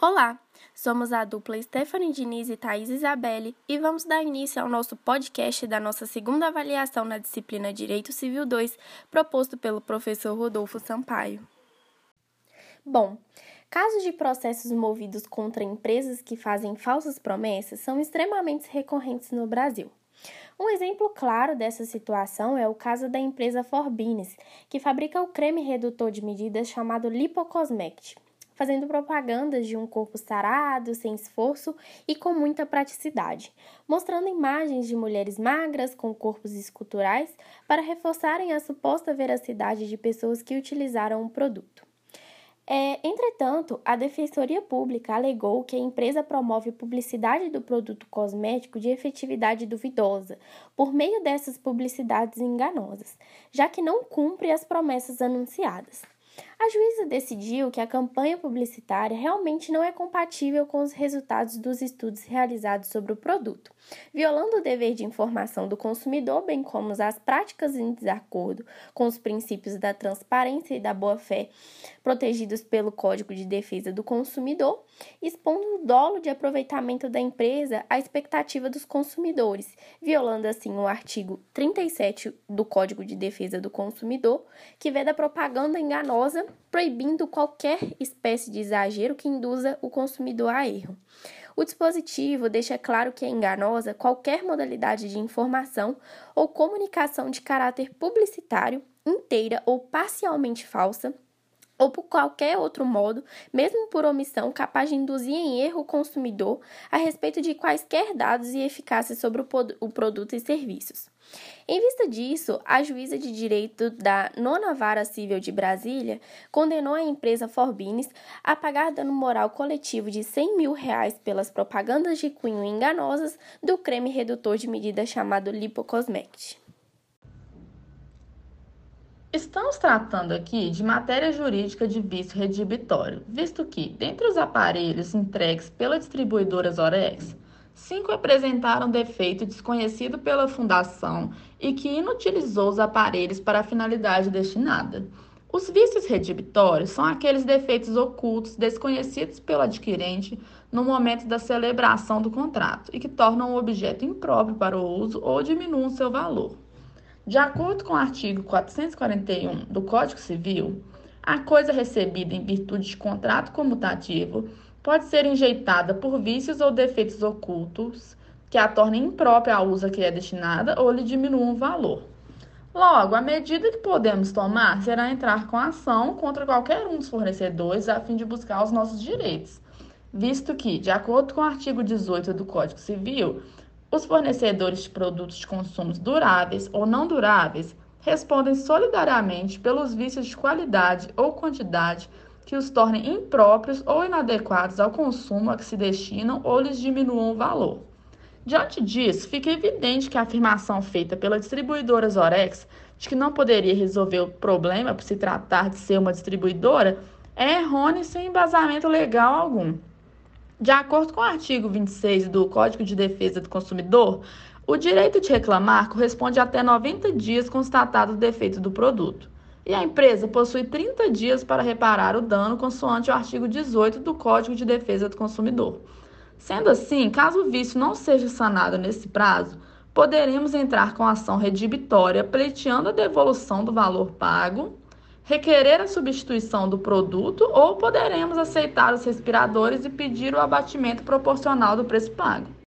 Olá, somos a dupla Stephanie Diniz e Thaís Isabelle e vamos dar início ao nosso podcast da nossa segunda avaliação na disciplina Direito Civil 2, proposto pelo professor Rodolfo Sampaio. Bom, casos de processos movidos contra empresas que fazem falsas promessas são extremamente recorrentes no Brasil. Um exemplo claro dessa situação é o caso da empresa Forbines, que fabrica o creme redutor de medidas chamado Lipocosmect fazendo propagandas de um corpo sarado, sem esforço e com muita praticidade, mostrando imagens de mulheres magras com corpos esculturais para reforçarem a suposta veracidade de pessoas que utilizaram o produto. É, entretanto, a Defensoria Pública alegou que a empresa promove publicidade do produto cosmético de efetividade duvidosa, por meio dessas publicidades enganosas, já que não cumpre as promessas anunciadas. A juíza decidiu que a campanha publicitária realmente não é compatível com os resultados dos estudos realizados sobre o produto, violando o dever de informação do consumidor, bem como as práticas em desacordo com os princípios da transparência e da boa-fé protegidos pelo Código de Defesa do Consumidor, expondo o dolo de aproveitamento da empresa à expectativa dos consumidores, violando assim o artigo 37 do Código de Defesa do Consumidor, que veda propaganda enganosa proibindo qualquer espécie de exagero que induza o consumidor a erro. O dispositivo deixa claro que é enganosa qualquer modalidade de informação ou comunicação de caráter publicitário, inteira ou parcialmente falsa, ou por qualquer outro modo, mesmo por omissão, capaz de induzir em erro o consumidor a respeito de quaisquer dados e eficácia sobre o produto e serviços. Em vista disso, a juíza de direito da Nona Vara Civil de Brasília condenou a empresa Forbines a pagar dano moral coletivo de 100 mil reais pelas propagandas de cunho enganosas do creme redutor de medida chamado Lipocosmect. Estamos tratando aqui de matéria jurídica de vício redibitório, visto que, dentre os aparelhos entregues pela distribuidora Zorex, cinco apresentaram defeito desconhecido pela fundação e que inutilizou os aparelhos para a finalidade destinada. Os vícios redibitórios são aqueles defeitos ocultos desconhecidos pelo adquirente no momento da celebração do contrato e que tornam o objeto impróprio para o uso ou diminuem seu valor. De acordo com o artigo 441 do Código Civil, a coisa recebida em virtude de contrato comutativo pode ser enjeitada por vícios ou defeitos ocultos que a tornem imprópria ao uso a que é destinada ou lhe diminuam o valor. Logo, a medida que podemos tomar será entrar com ação contra qualquer um dos fornecedores a fim de buscar os nossos direitos, visto que, de acordo com o artigo 18 do Código Civil, os fornecedores de produtos de consumo duráveis ou não duráveis respondem solidariamente pelos vícios de qualidade ou quantidade que os tornem impróprios ou inadequados ao consumo a que se destinam ou lhes diminuam o valor. Diante disso, fica evidente que a afirmação feita pela distribuidora Zorex de que não poderia resolver o problema por se tratar de ser uma distribuidora é errônea e sem embasamento legal algum. De acordo com o artigo 26 do Código de Defesa do Consumidor, o direito de reclamar corresponde até 90 dias constatado o defeito do produto. E a empresa possui 30 dias para reparar o dano, consoante o artigo 18 do Código de Defesa do Consumidor. Sendo assim, caso o vício não seja sanado nesse prazo, poderemos entrar com ação redibitória pleiteando a devolução do valor pago requerer a substituição do produto ou poderemos aceitar os respiradores e pedir o abatimento proporcional do preço pago.